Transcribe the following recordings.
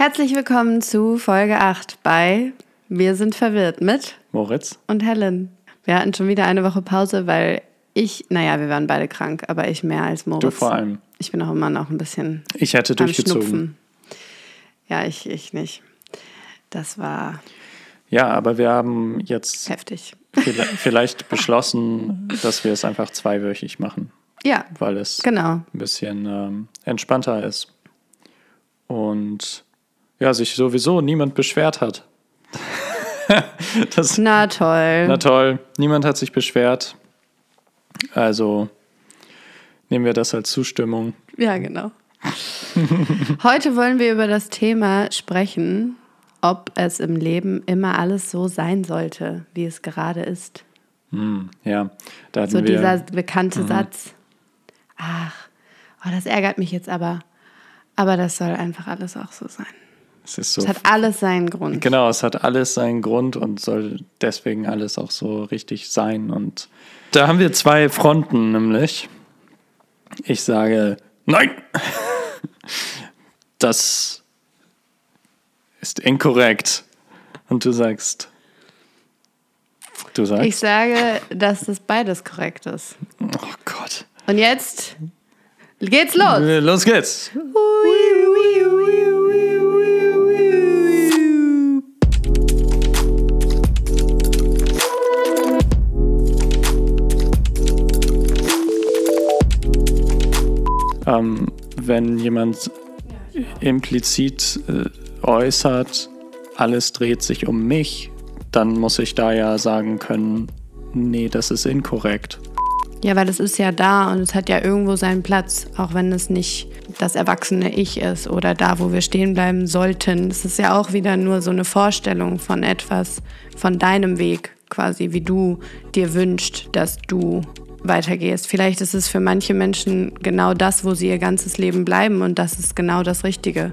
Herzlich willkommen zu Folge 8 bei Wir sind verwirrt mit Moritz und Helen. Wir hatten schon wieder eine Woche Pause, weil ich, naja, wir waren beide krank, aber ich mehr als Moritz. Du vor allem. Ich bin auch immer noch ein bisschen. Ich hätte durchgezogen. Schnupfen. Ja, ich, ich nicht. Das war Ja, aber wir haben jetzt heftig. vielleicht, vielleicht beschlossen, dass wir es einfach zweiwöchig machen, Ja, weil es genau. ein bisschen ähm, entspannter ist. Und ja, sich sowieso niemand beschwert hat. das, Na toll. na toll, niemand hat sich beschwert. Also nehmen wir das als Zustimmung. Ja, genau. Heute wollen wir über das Thema sprechen, ob es im Leben immer alles so sein sollte, wie es gerade ist. Hm, ja, da hatten So wir. dieser bekannte Satz. Ach, oh, das ärgert mich jetzt aber. Aber das soll einfach alles auch so sein. Es ist so Es hat alles seinen Grund. Genau, es hat alles seinen Grund und soll deswegen alles auch so richtig sein. Und da haben wir zwei Fronten, nämlich. Ich sage, nein! Das ist inkorrekt. Und du sagst, du sagst, Ich sage, dass das beides korrekt ist. oh Gott. Und jetzt geht's los. Los geht's. Ähm, wenn jemand implizit äh, äußert, alles dreht sich um mich, dann muss ich da ja sagen können, nee, das ist inkorrekt. Ja, weil es ist ja da und es hat ja irgendwo seinen Platz, auch wenn es nicht das erwachsene Ich ist oder da, wo wir stehen bleiben sollten. Es ist ja auch wieder nur so eine Vorstellung von etwas, von deinem Weg quasi, wie du dir wünschst, dass du weitergehst. Vielleicht ist es für manche Menschen genau das, wo sie ihr ganzes Leben bleiben und das ist genau das Richtige.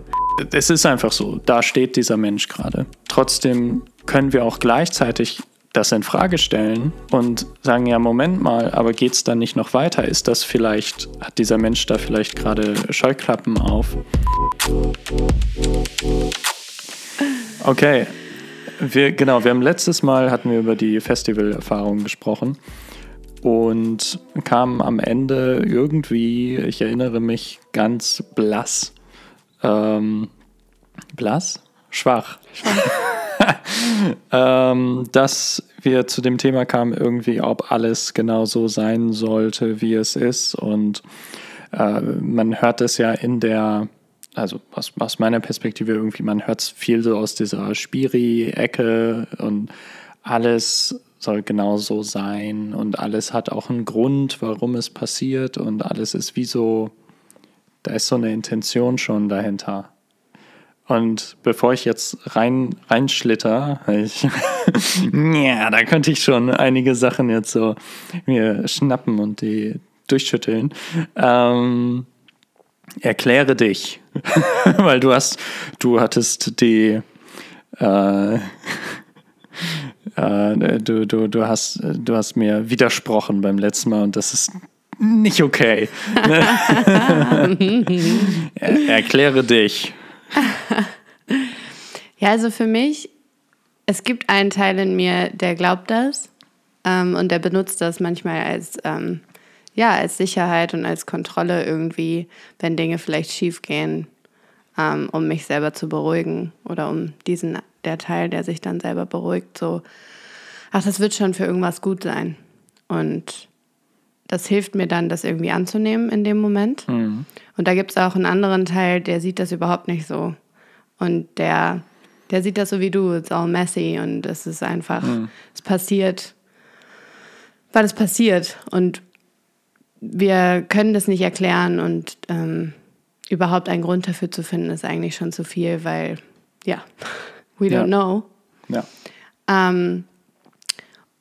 Es ist einfach so, da steht dieser Mensch gerade. Trotzdem können wir auch gleichzeitig das in Frage stellen und sagen, ja, Moment mal, aber geht es dann nicht noch weiter? Ist das vielleicht, hat dieser Mensch da vielleicht gerade Scheuklappen auf? Okay, wir, genau, wir haben letztes Mal hatten wir über die Festivalerfahrung gesprochen und kamen am Ende irgendwie, ich erinnere mich, ganz blass. Ähm, blass? Schwach. ähm, dass wir zu dem Thema kamen, irgendwie, ob alles genau so sein sollte, wie es ist. Und äh, man hört es ja in der, also aus, aus meiner Perspektive irgendwie, man hört es viel so aus dieser Spiri-Ecke und alles soll genau so sein und alles hat auch einen Grund, warum es passiert und alles ist wie so, da ist so eine Intention schon dahinter. Und bevor ich jetzt rein reinschlitter, ich, ja, da könnte ich schon einige Sachen jetzt so mir schnappen und die durchschütteln. Ähm, erkläre dich, weil du hast, du hattest die, äh, äh, du, du, du hast, du hast mir widersprochen beim letzten Mal und das ist nicht okay. er, erkläre dich. Ja, also für mich, es gibt einen Teil in mir, der glaubt das ähm, und der benutzt das manchmal als, ähm, ja, als Sicherheit und als Kontrolle irgendwie, wenn Dinge vielleicht schief gehen, ähm, um mich selber zu beruhigen oder um diesen, der Teil, der sich dann selber beruhigt, so, ach, das wird schon für irgendwas gut sein. Und das hilft mir dann, das irgendwie anzunehmen in dem Moment. Und da gibt es auch einen anderen Teil, der sieht das überhaupt nicht so. Und der, der sieht das so wie du, it's all messy und es ist einfach, es passiert, weil es passiert. Und wir können das nicht erklären und ähm, überhaupt einen Grund dafür zu finden, ist eigentlich schon zu viel, weil, ja, we Ja. don't know. Ja. Ähm,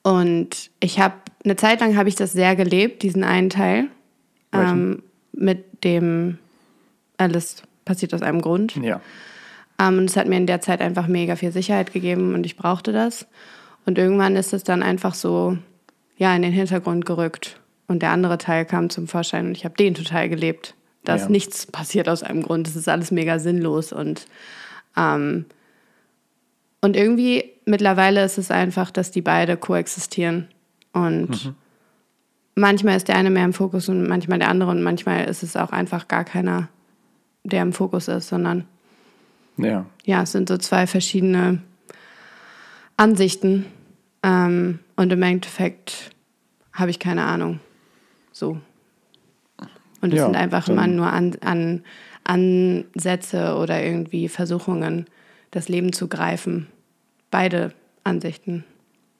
und ich habe eine Zeit lang habe ich das sehr gelebt, diesen einen Teil, ähm, mit dem alles passiert aus einem Grund. Ja. Ähm, und es hat mir in der Zeit einfach mega viel Sicherheit gegeben und ich brauchte das. Und irgendwann ist es dann einfach so, ja, in den Hintergrund gerückt. Und der andere Teil kam zum Vorschein und ich habe den total gelebt. Dass Ja. nichts passiert aus einem Grund. Es ist alles mega sinnlos und Ähm, und irgendwie mittlerweile ist es einfach, dass die beide koexistieren. Und mhm. manchmal ist der eine mehr im Fokus und manchmal der andere und manchmal ist es auch einfach gar keiner, der im Fokus ist, sondern ja, ja es sind so zwei verschiedene Ansichten. Ähm, und im Endeffekt habe ich keine Ahnung. So. Und es ja, sind einfach immer nur an, an Ansätze oder irgendwie Versuchungen, das Leben zu greifen. Beide Ansichten,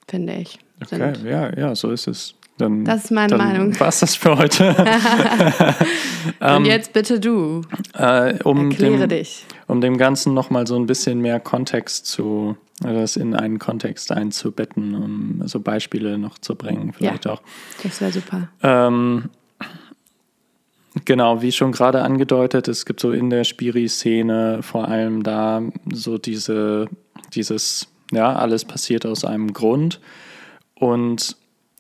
finde ich. Okay, ja, ja, so ist es. Dann, das ist meine Meinung. Was das für heute? Und ähm, jetzt bitte du. Äh, um Erkläre dem, dich. Um dem Ganzen nochmal so ein bisschen mehr Kontext zu, das in einen Kontext einzubetten, um so Beispiele noch zu bringen, vielleicht ja, auch. Das wäre super. Ähm, Genau, wie schon gerade angedeutet, es gibt so in der Spiri-Szene vor allem da so diese, dieses, ja, alles passiert aus einem Grund. Und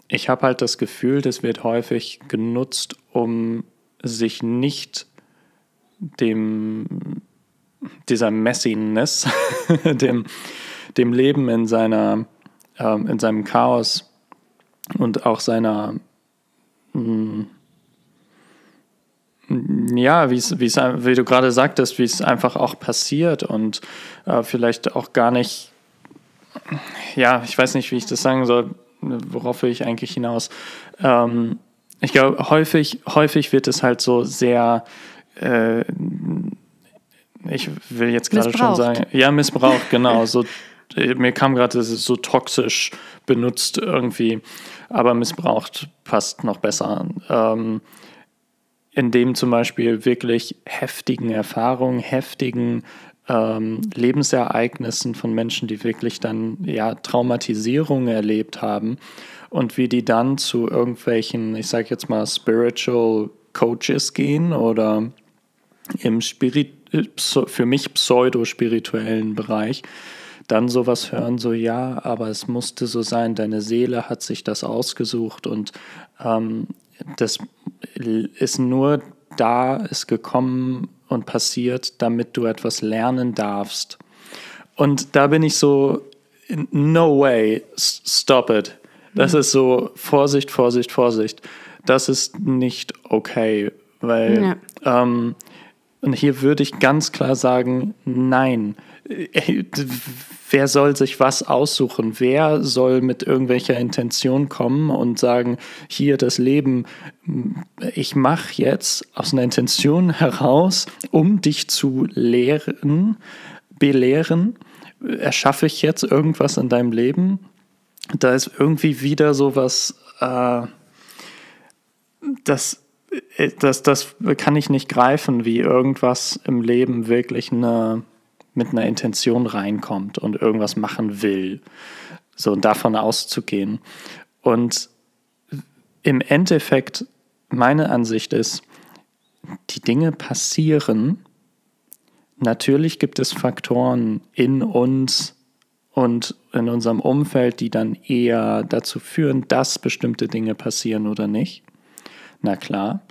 ich habe halt das Gefühl, das wird häufig genutzt, um sich nicht dem, dieser Messiness, dem, dem Leben in seiner, äh, in seinem Chaos und auch seiner, mh, hm, ja, wie es, wie du gerade sagtest, wie es einfach auch passiert und äh, vielleicht auch gar nicht, ja, ich weiß nicht, wie ich das sagen soll, worauf will ich eigentlich hinaus? Ähm, ich glaube, häufig, häufig wird es halt so sehr, äh, ich will jetzt gerade schon sagen, ja, missbraucht, genau, so, mir kam gerade, so toxisch benutzt irgendwie, aber missbraucht passt noch besser. Ähm, in dem zum Beispiel wirklich heftigen Erfahrungen, heftigen ähm, Lebensereignissen von Menschen, die wirklich dann ja Traumatisierungen erlebt haben und wie die dann zu irgendwelchen, ich sage jetzt mal, Spiritual Coaches gehen oder im Spirit, für mich pseudo-spirituellen Bereich dann sowas hören, so ja, aber es musste so sein, deine Seele hat sich das ausgesucht und ähm, das ist nur da, ist gekommen und passiert, damit du etwas lernen darfst. Und da bin ich so, no way, stop it. Das mhm. ist so, Vorsicht, Vorsicht, Vorsicht. Das ist nicht okay, weil ja. ähm, und hier würde ich ganz klar sagen, nein. Wer soll sich was aussuchen? Wer soll mit irgendwelcher Intention kommen und sagen, hier das Leben, ich mache jetzt aus einer Intention heraus, um dich zu lehren, belehren, erschaffe ich jetzt irgendwas in deinem Leben? Da ist irgendwie wieder sowas, äh, das das, das kann ich nicht greifen, wie irgendwas im Leben wirklich eine, mit einer Intention reinkommt und irgendwas machen will. So und davon auszugehen. Und im Endeffekt, meine Ansicht ist, die Dinge passieren. Natürlich gibt es Faktoren in uns und in unserem Umfeld, die dann eher dazu führen, dass bestimmte Dinge passieren oder nicht na klar.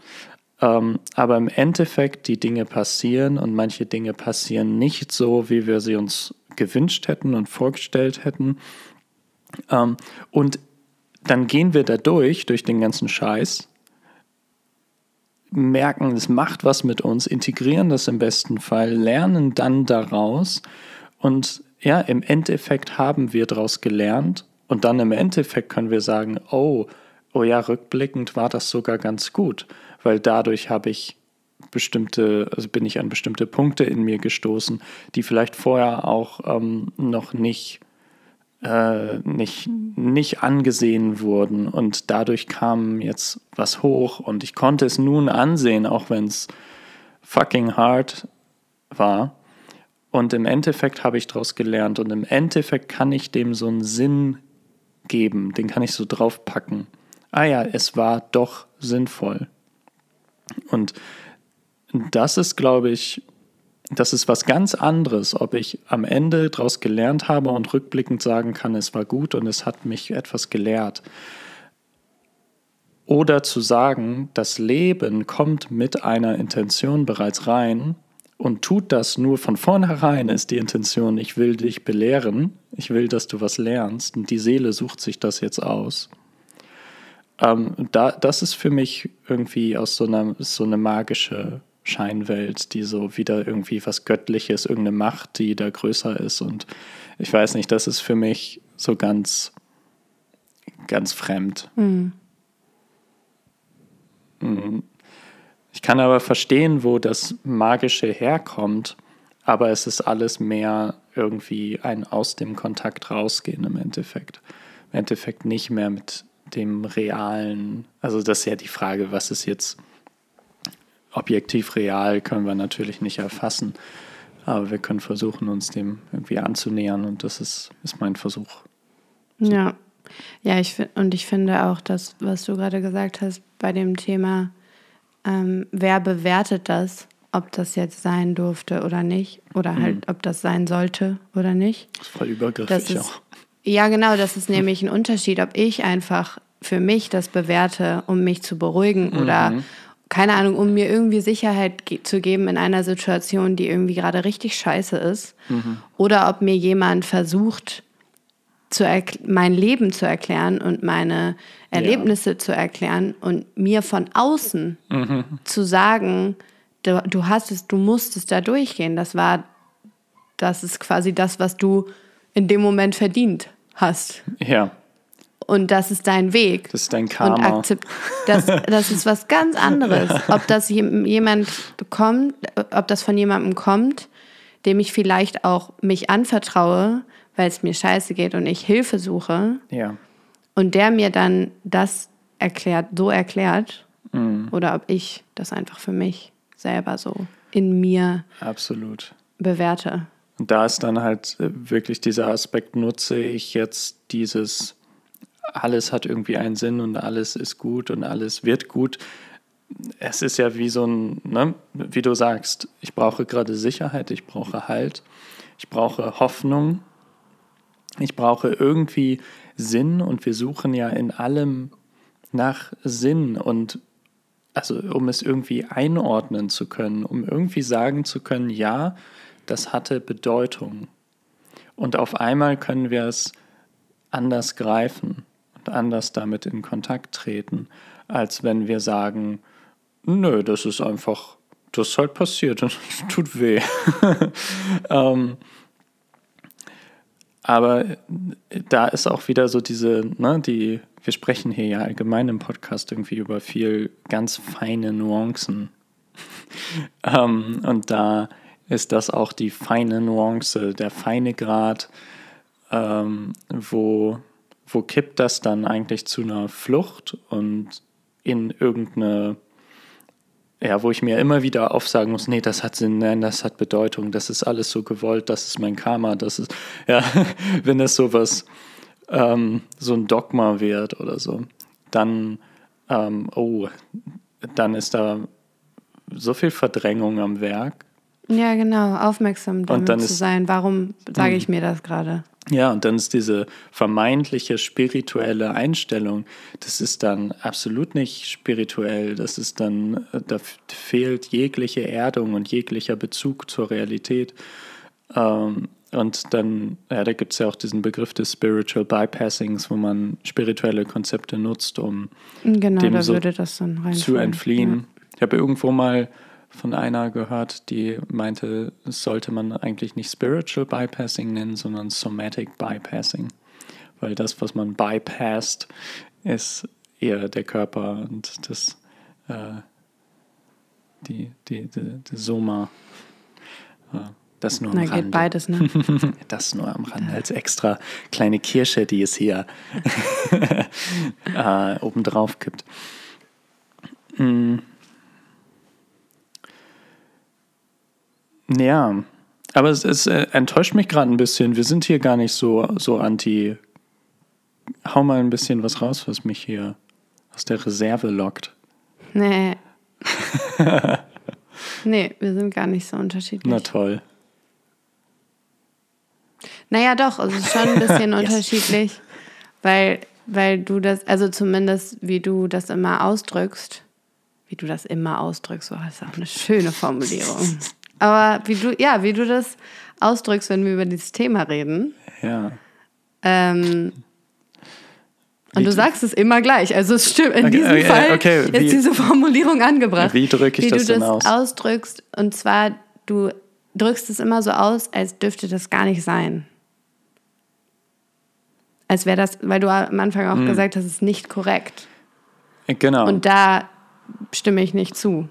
Ähm, aber im Endeffekt, die Dinge passieren und manche Dinge passieren nicht so, wie wir sie uns gewünscht hätten und vorgestellt hätten. Ähm, und dann gehen wir da durch, durch den ganzen Scheiß, merken, es macht was mit uns, integrieren das im besten Fall, lernen dann daraus und ja, im Endeffekt haben wir daraus gelernt und dann im Endeffekt können wir sagen, oh, oh ja, rückblickend war das sogar ganz gut, weil dadurch habe ich bestimmte, also bin ich an bestimmte Punkte in mir gestoßen, die vielleicht vorher auch ähm, noch nicht, äh, nicht, nicht angesehen wurden. Und dadurch kam jetzt was hoch und ich konnte es nun ansehen, auch wenn es fucking hard war. Und im Endeffekt habe ich daraus gelernt und im Endeffekt kann ich dem so einen Sinn geben, den kann ich so draufpacken ah ja, es war doch sinnvoll. Und das ist, glaube ich, das ist was ganz anderes, ob ich am Ende daraus gelernt habe und rückblickend sagen kann, es war gut und es hat mich etwas gelehrt. Oder zu sagen, das Leben kommt mit einer Intention bereits rein und tut das nur von vornherein, ist die Intention, ich will dich belehren, ich will, dass du was lernst und die Seele sucht sich das jetzt aus. Ähm, da, das ist für mich irgendwie aus so einer so eine magische Scheinwelt, die so wieder irgendwie was Göttliches, irgendeine Macht, die da größer ist. Und ich weiß nicht, das ist für mich so ganz, ganz fremd. Mhm. Ich kann aber verstehen, wo das Magische herkommt, aber es ist alles mehr irgendwie ein aus dem Kontakt rausgehen im Endeffekt. Im Endeffekt nicht mehr mit dem realen, also das ist ja die Frage, was ist jetzt objektiv real, können wir natürlich nicht erfassen, aber wir können versuchen, uns dem irgendwie anzunähern und das ist, ist mein Versuch. So. Ja, ja, ich und ich finde auch, dass, was du gerade gesagt hast bei dem Thema, ähm, wer bewertet das, ob das jetzt sein durfte oder nicht, oder halt, mhm. ob das sein sollte oder nicht. Das ist voll übergriffig ist, auch. Ja, genau, das ist nämlich ein Unterschied, ob ich einfach für mich das bewerte, um mich zu beruhigen mhm. oder keine Ahnung, um mir irgendwie Sicherheit ge zu geben in einer Situation, die irgendwie gerade richtig scheiße ist. Mhm. Oder ob mir jemand versucht, zu mein Leben zu erklären und meine Erlebnisse ja. zu erklären und mir von außen mhm. zu sagen, du, du hast es, du musstest da durchgehen. Das war, das ist quasi das, was du in dem Moment verdient hast. Ja. Und das ist dein Weg. Das ist dein Karma. Und das, das ist was ganz anderes. Ob das jemand kommt, ob das von jemandem kommt, dem ich vielleicht auch mich anvertraue, weil es mir scheiße geht und ich Hilfe suche. Ja. Und der mir dann das erklärt, so erklärt. Mhm. Oder ob ich das einfach für mich selber so in mir Absolut. bewerte. Und da ist dann halt äh, wirklich dieser Aspekt, nutze ich jetzt dieses, alles hat irgendwie einen Sinn und alles ist gut und alles wird gut. Es ist ja wie so ein, ne, wie du sagst, ich brauche gerade Sicherheit, ich brauche Halt, ich brauche Hoffnung, ich brauche irgendwie Sinn und wir suchen ja in allem nach Sinn und also um es irgendwie einordnen zu können, um irgendwie sagen zu können, ja, das hatte Bedeutung. Und auf einmal können wir es anders greifen und anders damit in Kontakt treten, als wenn wir sagen, nö, das ist einfach, das ist halt passiert und tut weh. ähm, aber da ist auch wieder so diese, ne, die, wir sprechen hier ja allgemein im Podcast irgendwie über viel ganz feine Nuancen. ähm, und da ist das auch die feine Nuance, der feine Grad, ähm, wo, wo kippt das dann eigentlich zu einer Flucht und in irgendeine, ja, wo ich mir immer wieder aufsagen muss, nee, das hat Sinn, nein, das hat Bedeutung, das ist alles so gewollt, das ist mein Karma, das ist, ja, wenn es sowas, ähm, so ein Dogma wird oder so, dann, ähm, oh, dann ist da so viel Verdrängung am Werk ja, genau, aufmerksam damit zu sein. Warum sage hm. ich mir das gerade? Ja, und dann ist diese vermeintliche spirituelle Einstellung, das ist dann absolut nicht spirituell, das ist dann, äh, da fehlt jegliche Erdung und jeglicher Bezug zur Realität. Ähm, und dann, ja, da gibt es ja auch diesen Begriff des Spiritual Bypassings, wo man spirituelle Konzepte nutzt, um genau, dem so zu entfliehen. Ja. Ich habe irgendwo mal von einer gehört, die meinte, das sollte man eigentlich nicht Spiritual Bypassing nennen, sondern Somatic Bypassing. Weil das, was man bypasst, ist eher der Körper und das, äh, die, die, die, die Soma. Äh, das nur am Na, Rande. geht beides, ne? das nur am Rande als extra kleine Kirsche, die es hier äh, obendrauf gibt. Mm. Ja, aber es, es äh, enttäuscht mich gerade ein bisschen. Wir sind hier gar nicht so, so anti. Hau mal ein bisschen was raus, was mich hier aus der Reserve lockt. Nee. nee, wir sind gar nicht so unterschiedlich. Na toll. Naja, doch, also es ist schon ein bisschen yes. unterschiedlich, weil, weil du das, also zumindest wie du das immer ausdrückst, wie du das immer ausdrückst, so ist auch eine schöne Formulierung. Aber wie du, ja, wie du das ausdrückst, wenn wir über dieses Thema reden. Ja. Ähm, Wie und du du- sagst es immer gleich. Also es stimmt, in Okay, diesem okay, Fall okay, ist wie- diese Formulierung angebracht. Wie drücke ich wie das du denn das aus? ausdrückst. Und zwar, du drückst es immer so aus, als dürfte das gar nicht sein. Als wäre das, weil du am Anfang Hm. auch gesagt hast, es ist nicht korrekt. Genau. Und da stimme ich nicht zu.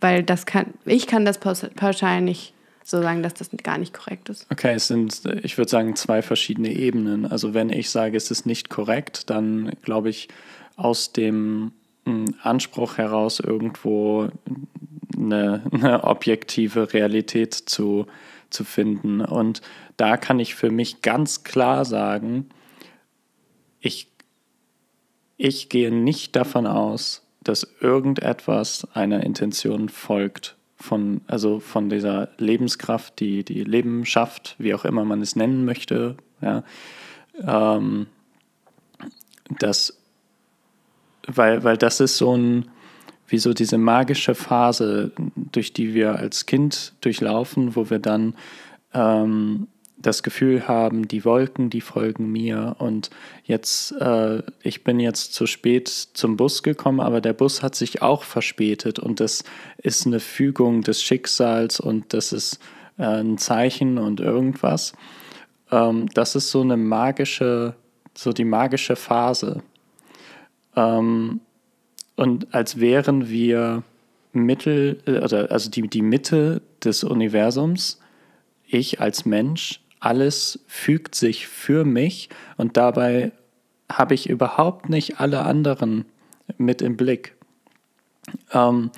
Weil das kann, ich kann das paus- pauschal nicht so sagen, dass das gar nicht korrekt ist. Okay, es sind, ich würde sagen, zwei verschiedene Ebenen. Also wenn ich sage, es ist nicht korrekt, dann glaube ich, aus dem mm, Anspruch heraus irgendwo eine, eine objektive Realität zu, zu finden. Und da kann ich für mich ganz klar sagen, ich, ich gehe nicht davon aus, dass irgendetwas einer Intention folgt. Von, also von dieser Lebenskraft, die die Leben schafft, wie auch immer man es nennen möchte. Ja. Ähm, das, weil, weil das ist so ein, wie so diese magische Phase, durch die wir als Kind durchlaufen, wo wir dann ähm, das Gefühl haben, die Wolken, die folgen mir und jetzt, äh, ich bin jetzt zu spät zum Bus gekommen, aber der Bus hat sich auch verspätet und das ist eine Fügung des Schicksals und das ist äh, ein Zeichen und irgendwas. Ähm, das ist so eine magische, so die magische Phase. Ähm, und als wären wir Mittel, äh, also die, die Mitte des Universums, ich als Mensch, alles fügt sich für mich und dabei habe ich überhaupt nicht alle anderen mit im Blick. Ähm,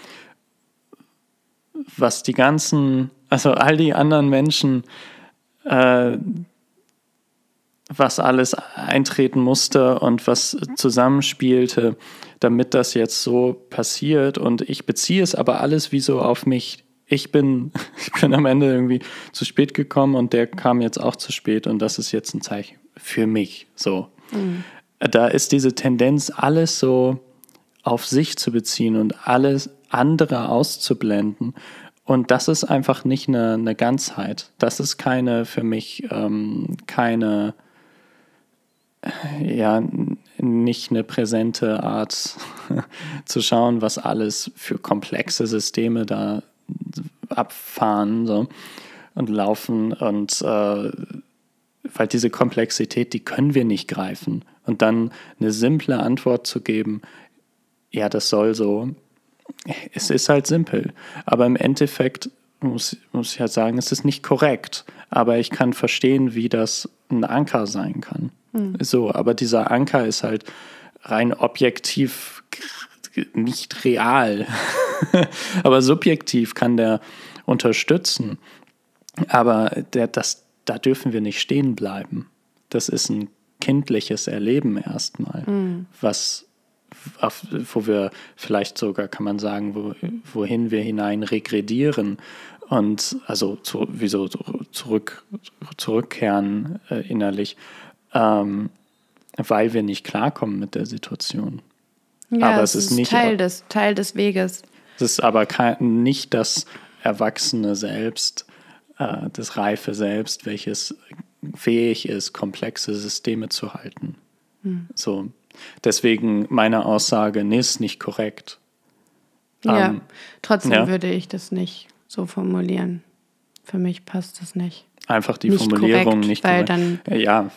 was die ganzen, also all die anderen Menschen, äh, was alles eintreten musste und was zusammenspielte, damit das jetzt so passiert. Und ich beziehe es aber alles wie so auf mich. Ich bin, ich bin am Ende irgendwie zu spät gekommen und der kam jetzt auch zu spät und das ist jetzt ein Zeichen für mich. So. Da ist diese Tendenz, alles so auf sich zu beziehen und alles andere auszublenden. Und das ist einfach nicht eine, eine Ganzheit. Das ist keine, für mich, ähm, keine, ja, n- nicht eine präsente Art zu schauen, was alles für komplexe Systeme da abfahren so, und laufen. Und äh, weil diese Komplexität, die können wir nicht greifen. Und dann eine simple Antwort zu geben, ja, das soll so, es ist halt simpel. Aber im Endeffekt muss, muss ich halt sagen, es ist nicht korrekt. Aber ich kann verstehen, wie das ein Anker sein kann. So, aber dieser Anker ist halt rein objektiv nicht real. aber subjektiv kann der unterstützen. Aber der, das, da dürfen wir nicht stehen bleiben. Das ist ein kindliches Erleben erstmal, was auf, wo wir vielleicht sogar, kann man sagen, wo, wohin wir hinein regredieren und also zu, wie so zurück, zurückkehren äh, innerlich, ähm, weil wir nicht klarkommen mit der Situation. Ja, Aber es es ist ist nicht- Teil des, Teil des Weges. Es ist aber kein, nicht das erwachsene Selbst, äh, das reife Selbst, welches fähig ist, komplexe Systeme zu halten. So. Deswegen meine Aussage, nee, ist nicht korrekt. Ja, Ähm, trotzdem ja. würde ich das nicht so formulieren. Für mich passt das nicht. Einfach die Nicht Formulierung korrekt, nicht weil korrekt. Ja,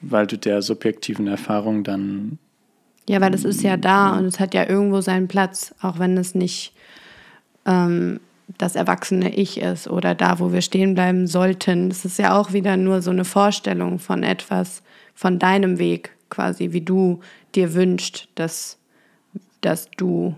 weil du der subjektiven Erfahrung dann Ja, weil das ist ja da und es hat ja irgendwo seinen Platz, auch wenn es nicht ähm, das erwachsene Ich ist oder da, wo wir stehen bleiben sollten. Es ist ja auch wieder nur so eine Vorstellung von etwas, von deinem Weg quasi, wie du dir wünschst, dass, dass du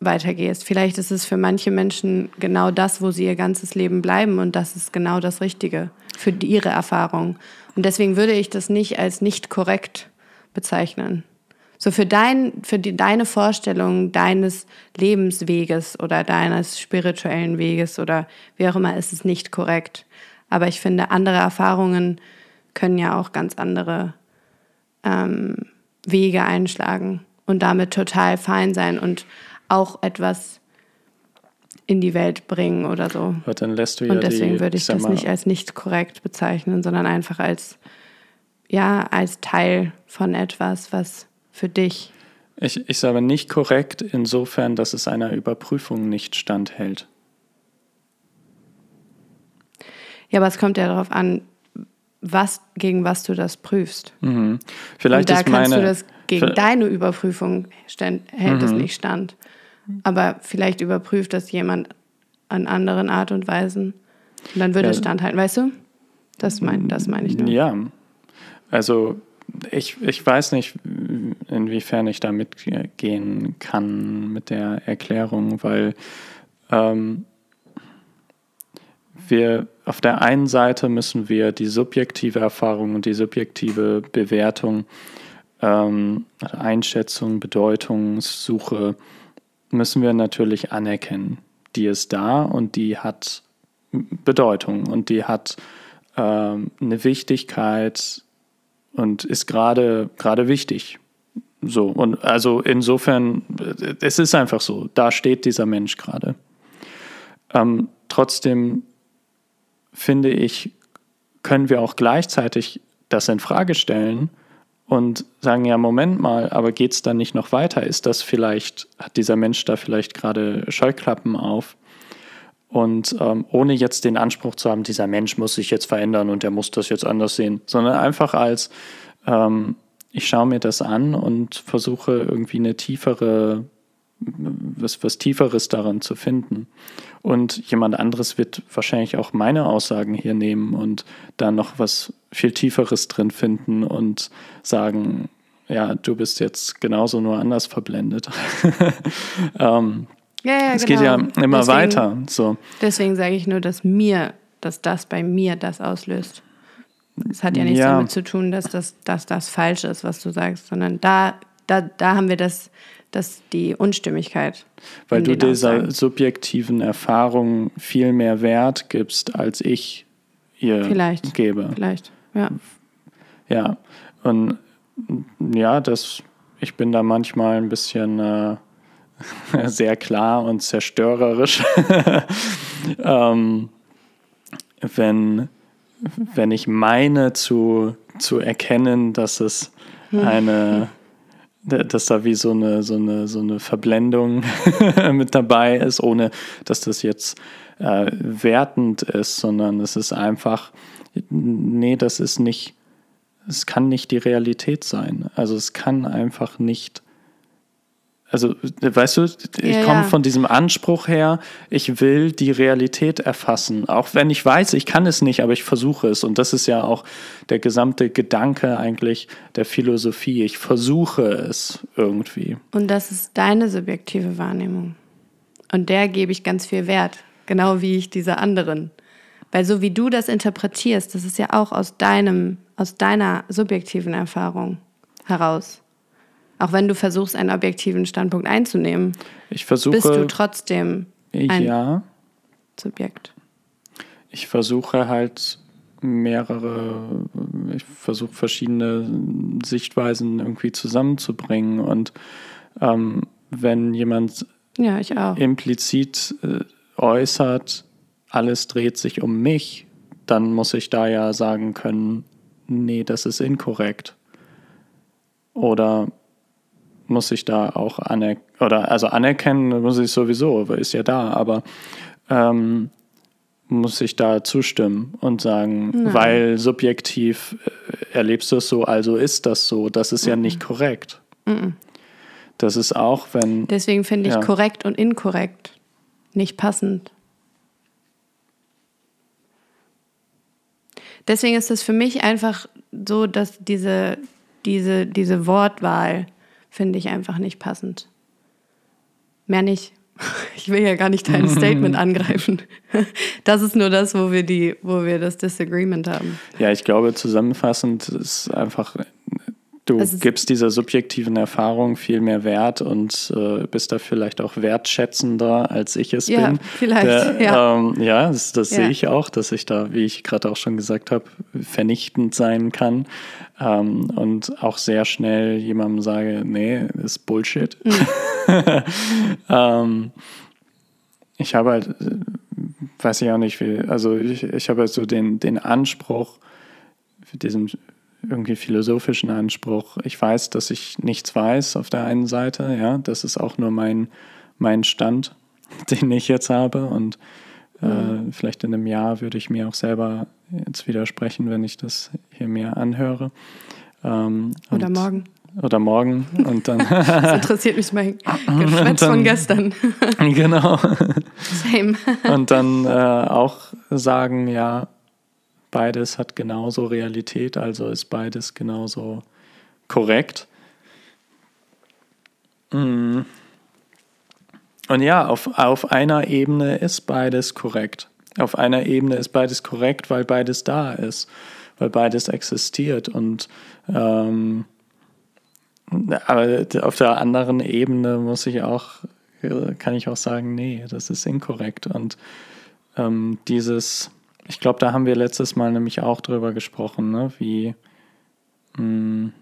weitergehst. Vielleicht ist es für manche Menschen genau das, wo sie ihr ganzes Leben bleiben und das ist genau das Richtige für ihre Erfahrung. Und deswegen würde ich das nicht als nicht korrekt bezeichnen. So für, dein, für die, deine Vorstellung deines Lebensweges oder deines spirituellen Weges oder wie auch immer ist es nicht korrekt. Aber ich finde, andere Erfahrungen können ja auch ganz andere ähm, Wege einschlagen und damit total fein sein und auch etwas in die Welt bringen oder so. Aber dann lässt du ja Und deswegen die, würde ich sag das mal, nicht als nicht korrekt bezeichnen, sondern einfach als, ja, als Teil von etwas, was für dich. Ich, ich sage nicht korrekt insofern, dass es einer Überprüfung nicht standhält. Ja, aber es kommt ja darauf an, was, gegen was du das prüfst. Mhm. Vielleicht Und da ist kannst meine. du das gegen deine Überprüfung stand, hält Mhm. es nicht stand. Aber vielleicht überprüft das jemand an anderen Art und Weisen. Und dann würde Ja. es standhalten, weißt du? Das meine das mein ich nur. Ja, also ich, ich weiß nicht, inwiefern ich da mitgehen kann mit der Erklärung, weil ähm, wir auf der einen Seite müssen wir die subjektive Erfahrung und die subjektive Bewertung, ähm, Einschätzung, Bedeutungssuche, müssen wir natürlich anerkennen. Die ist da und die hat Bedeutung und die hat ähm, eine Wichtigkeit und ist gerade gerade wichtig. So und also insofern, es ist einfach so. Da steht dieser Mensch gerade. Ähm, trotzdem finde ich, können wir auch gleichzeitig das in Frage stellen und sagen, ja, Moment mal, aber geht es dann nicht noch weiter? Ist das vielleicht, hat dieser Mensch da vielleicht gerade Scheuklappen auf? Und ähm, ohne jetzt den Anspruch zu haben, dieser Mensch muss sich jetzt verändern und er muss das jetzt anders sehen, sondern einfach als, ähm, ich schaue mir das an und versuche irgendwie eine tiefere, was, was Tieferes daran zu finden. Und jemand anderes wird wahrscheinlich auch meine Aussagen hier nehmen und da noch was viel Tieferes drin finden und sagen, ja, du bist jetzt genauso nur anders verblendet. ähm, Ja, ja, es genau. geht ja immer deswegen, weiter. So. Deswegen sage ich nur, dass mir, dass das bei mir das auslöst. Es hat ja nichts Ja. damit zu tun, dass das, dass das falsch ist, was du sagst, sondern da, da, da haben wir das, das die Unstimmigkeit. Weil du dieser Aussagen. subjektiven Erfahrung viel mehr Wert gibst, als ich ihr Vielleicht. gebe. Vielleicht, ja. Ja. Und ja, das, ich bin da manchmal ein bisschen äh, sehr klar und zerstörerisch. ähm, wenn, wenn ich meine zu, zu erkennen, dass es eine dass da wie so eine, so eine, so eine Verblendung mit dabei ist, ohne dass das jetzt äh, wertend ist, sondern es ist einfach, nee, das ist nicht, es kann nicht die Realität sein. Also es kann einfach nicht, also weißt du, ich Ja, komme ja. von diesem Anspruch her, ich will die Realität erfassen, auch wenn ich weiß, ich kann es nicht, aber ich versuche es. Und das ist ja auch der gesamte Gedanke eigentlich der Philosophie. Ich versuche es irgendwie. Und das ist deine subjektive Wahrnehmung. Und der gebe ich ganz viel Wert, genau wie ich dieser anderen. Weil so wie du das interpretierst, das ist ja auch aus deinem, aus deiner subjektiven Erfahrung heraus. Auch wenn du versuchst, einen objektiven Standpunkt einzunehmen, Ich versuche, bist du trotzdem ein ja, Subjekt. ich versuche halt mehrere, ich versuche verschiedene Sichtweisen irgendwie zusammenzubringen. Und ähm, wenn jemand Ja, implizit äh, äußert, alles dreht sich um mich, dann muss ich da ja sagen können, nee, das ist inkorrekt. Oder muss ich da auch anerkennen, oder also anerkennen muss ich sowieso, ist ja da, aber ähm, muss ich da zustimmen und sagen, Nein. weil subjektiv äh, erlebst du es so, also ist das so. Das ist ja nicht korrekt. Das ist auch, wenn. Deswegen finde ich Ja. korrekt und inkorrekt nicht passend. Deswegen ist es für mich einfach so, dass diese, diese, diese Wortwahl finde ich einfach nicht passend. Mehr nicht. Ich will ja gar nicht dein Statement angreifen. Das ist nur das, wo wir die, wo wir das Disagreement haben. Ja, ich glaube, zusammenfassend ist einfach, du ist- gibst dieser subjektiven Erfahrung viel mehr Wert und äh, bist da vielleicht auch wertschätzender, als ich es Ja, bin. vielleicht, Der, ja. Ähm, ja, das, das Ja. sehe ich auch, dass ich da, wie ich gerade auch schon gesagt habe, vernichtend sein kann ähm, und auch sehr schnell jemandem sage, nee, ist Bullshit. Mhm. ähm, ich habe halt, weiß ich auch nicht wie, also ich, ich habe halt so den, den Anspruch, diesen irgendwie philosophischen Anspruch, ich weiß, dass ich nichts weiß auf der einen Seite, ja, das ist auch nur mein, mein Stand, den ich jetzt habe und äh, mhm. vielleicht in einem Jahr würde ich mir auch selber jetzt widersprechen, wenn ich das hier mir anhöre. Ähm, Oder morgen. Oder morgen und dann. das interessiert mich mein Geschwätz dann, von gestern. genau. Same. und dann äh, auch sagen, ja, beides hat genauso Realität, also ist beides genauso korrekt. Mm. Und ja, auf, auf einer Ebene ist beides korrekt. Auf einer Ebene ist beides korrekt, weil beides da ist, weil beides existiert. Und ähm, aber auf der anderen Ebene muss ich auch, kann ich auch sagen, nee, das ist inkorrekt. Und ähm, dieses, ich glaube, da haben wir letztes Mal nämlich auch drüber gesprochen, ne? wie, mh, hm,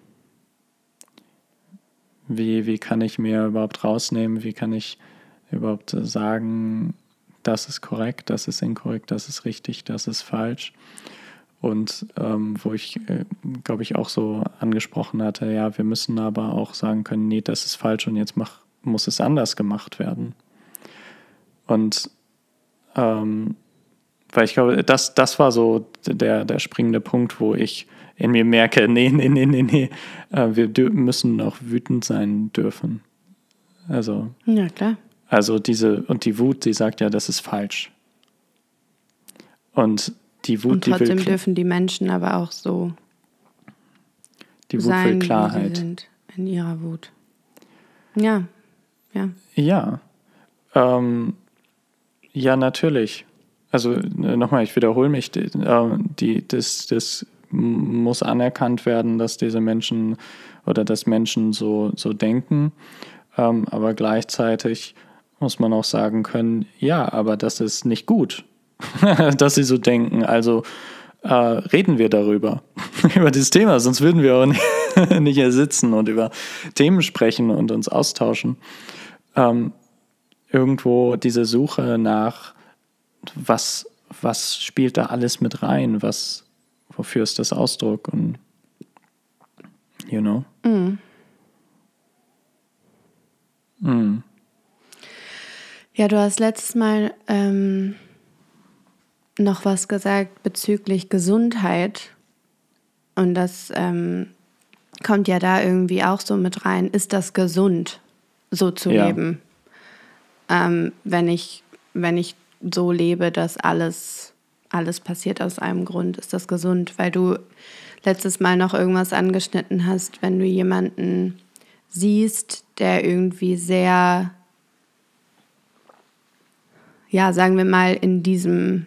wie, wie kann ich mir überhaupt rausnehmen, wie kann ich überhaupt sagen, das ist korrekt, das ist inkorrekt, das ist richtig, das ist falsch. Und ähm, wo ich, äh, glaube ich, auch so angesprochen hatte, ja, wir müssen aber auch sagen können, nee, das ist falsch und jetzt mach, muss es anders gemacht werden. Und ähm, weil ich glaube, das, das war so der, der springende Punkt, wo ich in mir merke, nee, nee, nee, nee, nee, äh, wir müssen noch wütend sein dürfen. Also. Ja, klar. Also diese, und die Wut, die sagt ja, das ist falsch. Und die Wut, und trotzdem die will, dürfen die Menschen aber auch so die Wut sein, will Klarheit. Sind in ihrer Wut. Ja, ja. Ja. Ähm, ja, natürlich. Also äh, nochmal, ich wiederhole mich, die, äh, die, das, das muss anerkannt werden, dass diese Menschen oder dass Menschen so, so denken. Ähm, aber gleichzeitig muss man auch sagen können, ja, aber das ist nicht gut. dass sie so denken. Also äh, reden wir darüber, über dieses Thema, sonst würden wir auch nicht, nicht hier sitzen und über Themen sprechen und uns austauschen. Ähm, irgendwo diese Suche nach, was, was spielt da alles mit rein, was, wofür ist das Ausdruck und you know. Mm. Ja, du hast letztes Mal ähm noch was gesagt bezüglich Gesundheit. Und das ähm, kommt ja da irgendwie auch so mit rein. Ist das gesund, so zu ja. leben? Ähm, wenn, ich, wenn ich so lebe, dass alles, alles passiert aus einem Grund, ist das gesund? Weil du letztes Mal noch irgendwas angeschnitten hast, wenn du jemanden siehst, der irgendwie sehr, ja, sagen wir mal, in diesem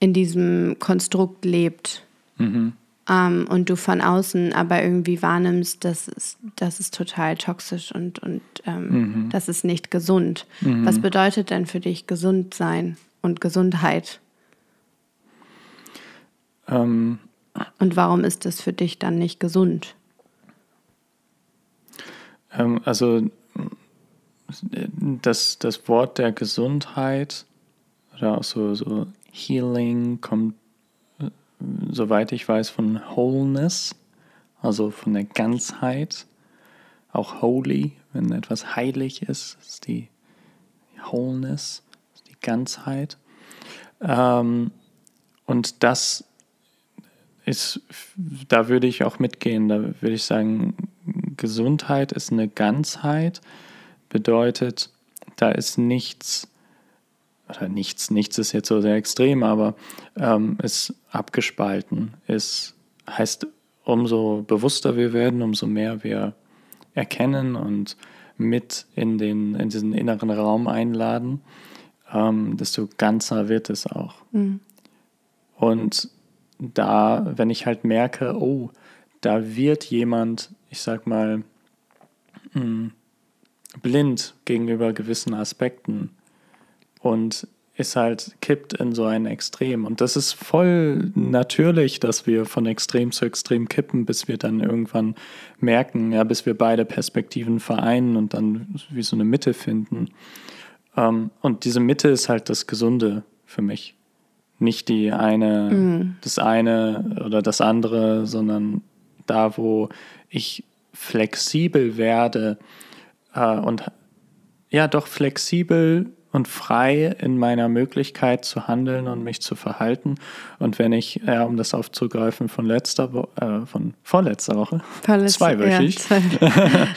in diesem Konstrukt lebt. Mhm. Ähm, und du von außen aber irgendwie wahrnimmst, das ist, das ist total toxisch und, und ähm, mhm. das ist nicht gesund. Mhm. Was bedeutet denn für dich gesund sein und Gesundheit? Ähm. Und warum ist das für dich dann nicht gesund? Ähm, also das, das Wort der Gesundheit oder auch so, so Healing kommt, äh, soweit ich weiß, von Wholeness, also von der Ganzheit. Auch holy, wenn etwas heilig ist, ist die Wholeness, ist die Ganzheit. Ähm, und das ist, da würde ich auch mitgehen, da würde ich sagen, Gesundheit ist eine Ganzheit, bedeutet, da ist nichts oder nichts, nichts ist jetzt so sehr extrem, aber ähm, ist abgespalten. Es heißt, umso bewusster wir werden, umso mehr wir erkennen und mit in, den, in diesen inneren Raum einladen, ähm, desto ganzer wird es auch. Mhm. Und da, wenn ich halt merke, oh, da wird jemand, ich sag mal, mh, hm, blind gegenüber gewissen Aspekten, und ist halt kippt in so ein Extrem. Und das ist voll natürlich, dass wir von Extrem zu Extrem kippen, bis wir dann irgendwann merken, ja, bis wir beide Perspektiven vereinen und dann wie so eine Mitte finden. Ähm, und diese Mitte ist halt das Gesunde für mich. Nicht die eine, Mhm. das eine oder das andere, sondern da, wo ich flexibel werde äh, und ja, doch flexibel und frei in meiner Möglichkeit zu handeln und mich zu verhalten. Und wenn ich, ja, um das aufzugreifen von letzter Wo äh, von vorletzter Woche, Vorletzte- zweiwöchig, Ja, zwei.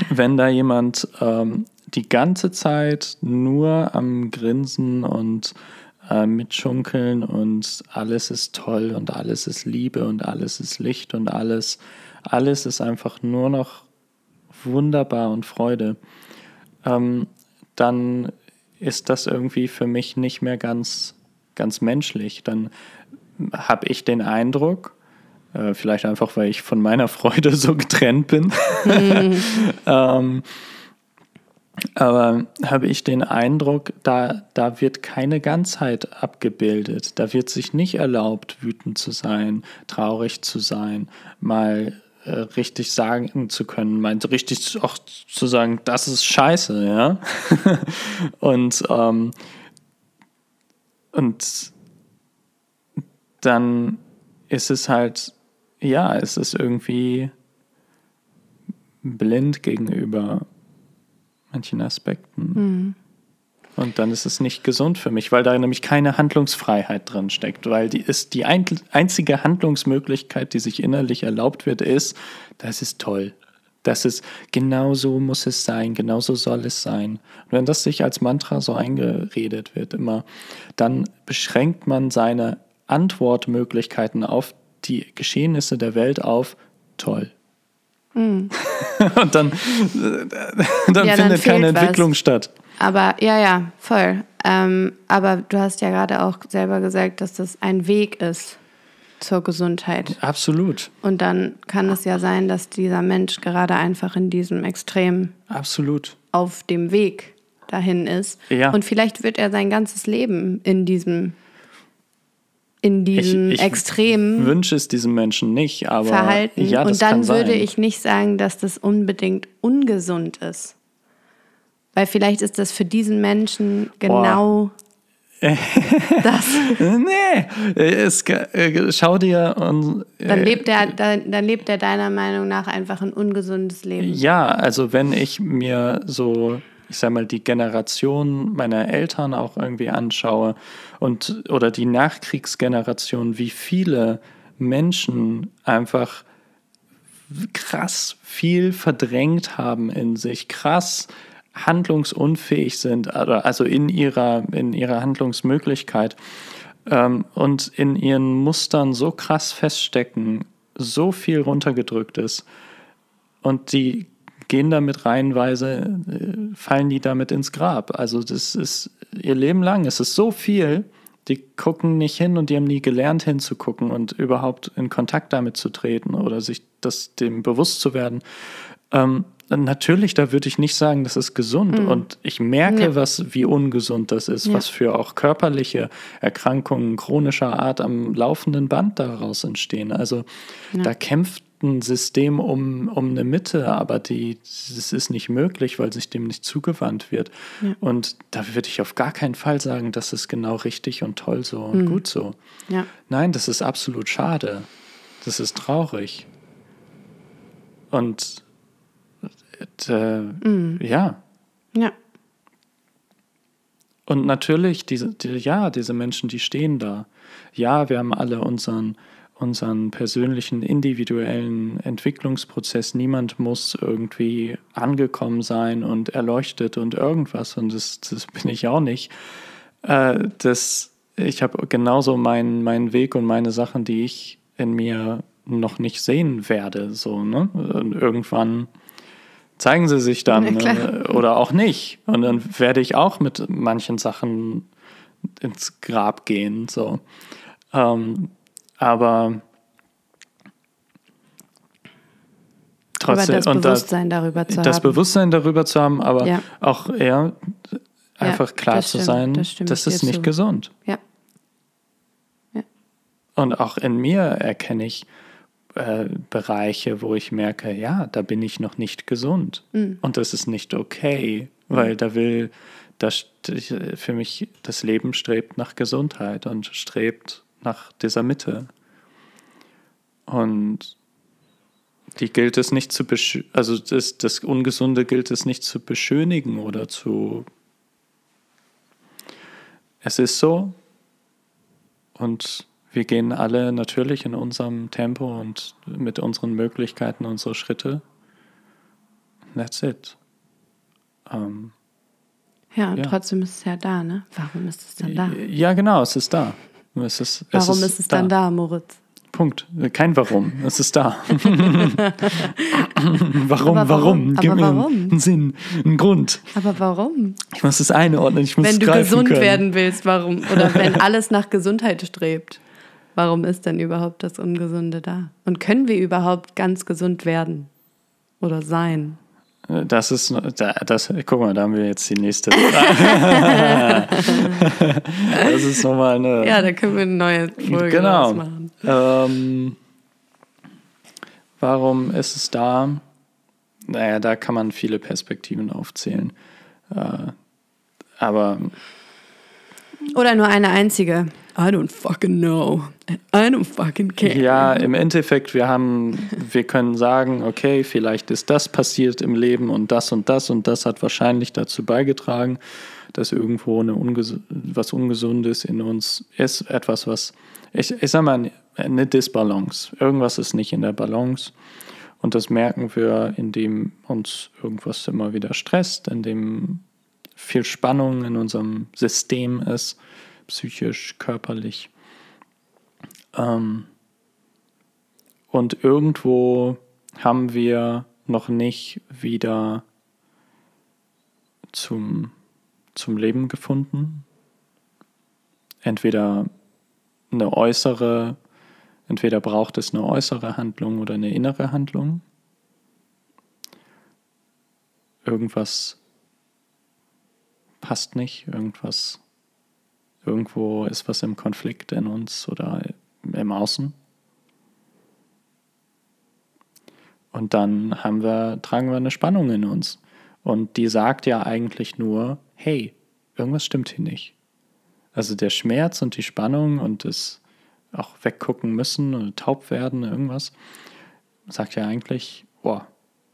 wenn da jemand ähm, die ganze Zeit nur am Grinsen und äh, mitschunkeln und alles ist toll und alles ist Liebe und alles ist Licht und alles, alles ist einfach nur noch wunderbar und Freude, ähm, dann ist das irgendwie für mich nicht mehr ganz, ganz menschlich. Dann habe ich den Eindruck, äh, vielleicht einfach, weil ich von meiner Freude so getrennt bin, ähm, aber habe ich den Eindruck, da, da wird keine Ganzheit abgebildet. Da wird sich nicht erlaubt, wütend zu sein, traurig zu sein, mal äh, richtig sagen zu können, mal richtig auch zu sagen, das ist scheiße, ja. und, ähm, und dann ist es halt, ja, es ist irgendwie blind gegenüber manchen Aspekten. Und dann ist es nicht gesund für mich, weil da nämlich keine Handlungsfreiheit drin steckt, weil die ist die ein, einzige Handlungsmöglichkeit, die sich innerlich erlaubt wird, ist, das ist toll. Das ist, genau so muss es sein, genau so soll es sein. Und wenn das sich als Mantra so eingeredet wird immer, dann beschränkt man seine Antwortmöglichkeiten auf die Geschehnisse der Welt auf toll. Und dann, dann Ja, dann findet keine fehlt was. Entwicklung statt. Aber ja, ja, voll. Ähm, aber du hast ja gerade auch selber gesagt, dass das ein Weg ist zur Gesundheit. Absolut, Und dann kann es ja sein, dass dieser Mensch gerade einfach in diesem Extrem absolut. auf dem Weg dahin ist. Ja. Und vielleicht wird er sein ganzes Leben in diesem, in diesem ich Extrem Wünsche es diesem Menschen nicht, aber verhalten. ja, Und dann kann sein. würde ich nicht sagen, dass das unbedingt ungesund ist. Weil vielleicht ist das für diesen Menschen genau das. nee, es, äh, schau dir und Dann lebt, er, dann, dann lebt er deiner Meinung nach einfach ein ungesundes Leben. Ja, also wenn ich mir so, ich sag mal, die Generation meiner Eltern auch irgendwie anschaue und oder die Nachkriegsgeneration, wie viele Menschen einfach krass viel verdrängt haben in sich, krass handlungsunfähig sind, also in ihrer, in ihrer Handlungsmöglichkeit ähm, und in ihren Mustern so krass feststecken, so viel runtergedrückt ist und die gehen damit reihenweise, äh, fallen die damit ins Grab. Also das ist ihr Leben lang, es ist so viel, die gucken nicht hin und die haben nie gelernt hinzugucken und überhaupt in Kontakt damit zu treten oder sich das dem bewusst zu werden. Ähm, natürlich, da würde ich nicht sagen, das ist gesund. Und ich merke, Ja. was, wie ungesund das ist, Ja. was für auch körperliche Erkrankungen chronischer Art am laufenden Band daraus entstehen. Also da kämpft ein System um, um eine Mitte, aber die, das ist nicht möglich, weil sich dem nicht zugewandt wird. Und da würde ich auf gar keinen Fall sagen, das ist genau richtig und toll so und gut so. Ja. Nein, das ist absolut schade. Das ist traurig. Und äh, ja. Ja. Und natürlich, diese, die, ja, diese Menschen, die stehen da. Ja, wir haben alle unseren, unseren persönlichen, individuellen Entwicklungsprozess. Niemand muss irgendwie angekommen sein und erleuchtet und irgendwas. Und das, das bin ich auch nicht. Äh, das, ich habe genauso meinen, meinen Weg und meine Sachen, die ich in mir noch nicht sehen werde. So, ne? Und irgendwann zeigen sie sich dann Ja, klar. äh, oder auch nicht. Und dann werde ich auch mit manchen Sachen ins Grab gehen. So. Ähm, aber Aber trotzdem das und da- Bewusstsein darüber zu das haben. Bewusstsein darüber zu haben, aber Ja. auch eher einfach klar das zu stimmt, sein, das das ist nicht zu. gesund. Ja. Und auch in mir erkenne ich äh, Bereiche, wo ich merke, ja, da bin ich noch nicht gesund. Mhm. Und das ist nicht okay, weil da will, das, für mich, das Leben strebt nach Gesundheit und strebt nach dieser Mitte. Und die gilt es nicht zu also das, das Ungesunde gilt es nicht zu beschönigen oder zu. Es ist so. Und wir gehen alle natürlich in unserem Tempo und mit unseren Möglichkeiten unsere Schritte. That's it. Um, ja, und ja. trotzdem ist es ja da, ne? Warum ist es dann da? Ja, genau, es ist da. Es ist, es Warum ist, ist es da. dann da, Moritz? Punkt. Kein Warum. Es ist da. warum, warum, warum? Gib mir warum? einen Sinn, einen Grund. Aber warum? Ich muss es einordnen, ich muss Wenn du gesund können. werden willst, warum? Oder wenn alles nach Gesundheit strebt, warum ist denn überhaupt das Ungesunde da? Und können wir überhaupt ganz gesund werden oder sein? Das ist, das, guck mal, da haben wir jetzt die nächste. das ist nochmal eine. Ja, da können wir eine neue Folge genau. machen. Ähm, warum ist es da? Naja, da kann man viele Perspektiven aufzählen. Äh, aber. Oder nur eine einzige. I don't fucking know. I don't fucking care. Ja, im Endeffekt, wir haben, wir können sagen, okay, vielleicht ist das passiert im Leben und das und das und das hat wahrscheinlich dazu beigetragen, dass irgendwo eine Unges was Ungesundes in uns ist, etwas, was, ich, ich sag mal, eine Disbalance. Irgendwas ist nicht in der Balance. Und das merken wir, indem uns irgendwas immer wieder stresst, indem viel Spannung in unserem System ist psychisch, körperlich. Ähm, und irgendwo haben wir noch nicht wieder zum, zum Leben gefunden. Entweder eine äußere, entweder braucht es eine äußere Handlung oder eine innere Handlung. Irgendwas passt nicht, irgendwas Irgendwo ist was im Konflikt in uns oder im Außen. Und dann haben wir, tragen wir eine Spannung in uns. Und die sagt ja eigentlich nur, hey, irgendwas stimmt hier nicht. Also der Schmerz und die Spannung und das auch weggucken müssen oder taub werden, irgendwas, sagt ja eigentlich, boah,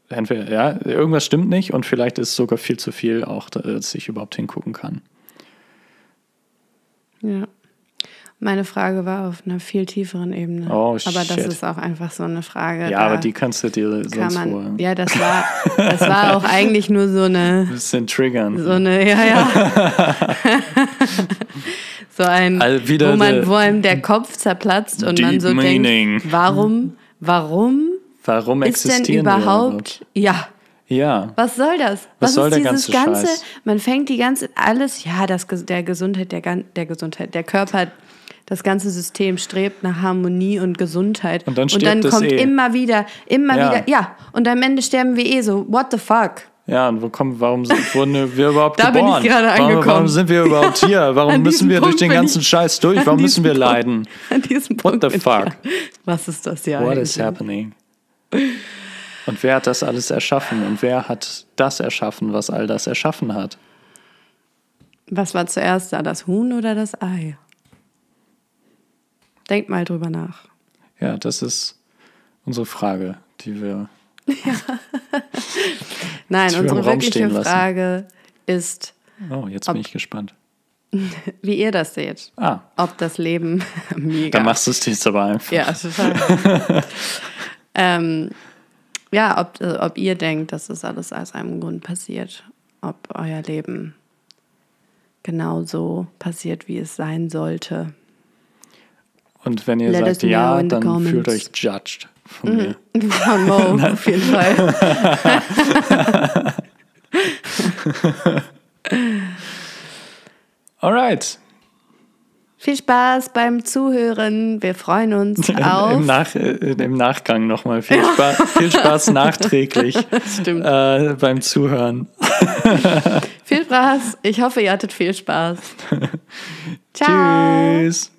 entweder, ja, irgendwas stimmt nicht und vielleicht ist es sogar viel zu viel, auch dass ich überhaupt hingucken kann. Ja. Meine Frage war auf einer viel tieferen Ebene. Oh, aber das ist auch einfach so eine Frage. Ja, aber die kannst du dir sonst man, holen. Ja, das war, das war auch eigentlich nur so eine. Ein bisschen triggern. So eine, ja, ja. so ein, also wo, man, wo einem der Kopf zerplatzt und man so meaning. denkt, warum, warum, warum ist denn überhaupt, ja, ja. Was soll das? Was, Was soll ist der dieses ganze, ganze, man fängt die ganze alles, ja, das der Gesundheit, der der Gesundheit, der Körper das ganze System strebt nach Harmonie und Gesundheit. Und dann, und dann kommt eh. immer wieder, immer Ja. wieder, ja. Und am Ende sterben wir eh so. What the fuck? Ja, und wo kommen, warum sind, wurden wir überhaupt Da bin ich geboren? gerade warum, angekommen. warum sind wir überhaupt hier? Warum müssen wir durch Punkt den bin ganzen ich- Scheiß durch? Warum müssen wir Punkt- leiden? An diesem What Punkt the bin ich fuck? Was ist das ja What eigentlich? is happening? Und wer hat das alles erschaffen? Und wer hat das erschaffen, was all das erschaffen hat? Was war zuerst da, das Huhn oder das Ei? Denkt mal drüber nach. Ja, das ist unsere Frage, die wir. Nein, Die wir unsere wirkliche. Frage ist, Oh, jetzt bin ich gespannt. wie ihr das seht. Ah, Ob das Leben mega. dann machst du es dir jetzt aber einfach. Ja, total. ähm, ja, ob, äh, ob ihr denkt, dass das alles aus einem Grund passiert. Ob euer Leben genauso passiert, wie es sein sollte. Und wenn ihr Let sagt ja, dann comments. fühlt euch judged von mir. Von Mo, auf jeden Fall. Alright. Viel Spaß beim Zuhören. Wir freuen uns auf. Im, Nach, äh, Im Nachgang nochmal. Viel, Spaß, viel Spaß nachträglich äh, beim Zuhören. Viel Spaß. Ich hoffe, ihr hattet viel Spaß. Ciao. Tschüss.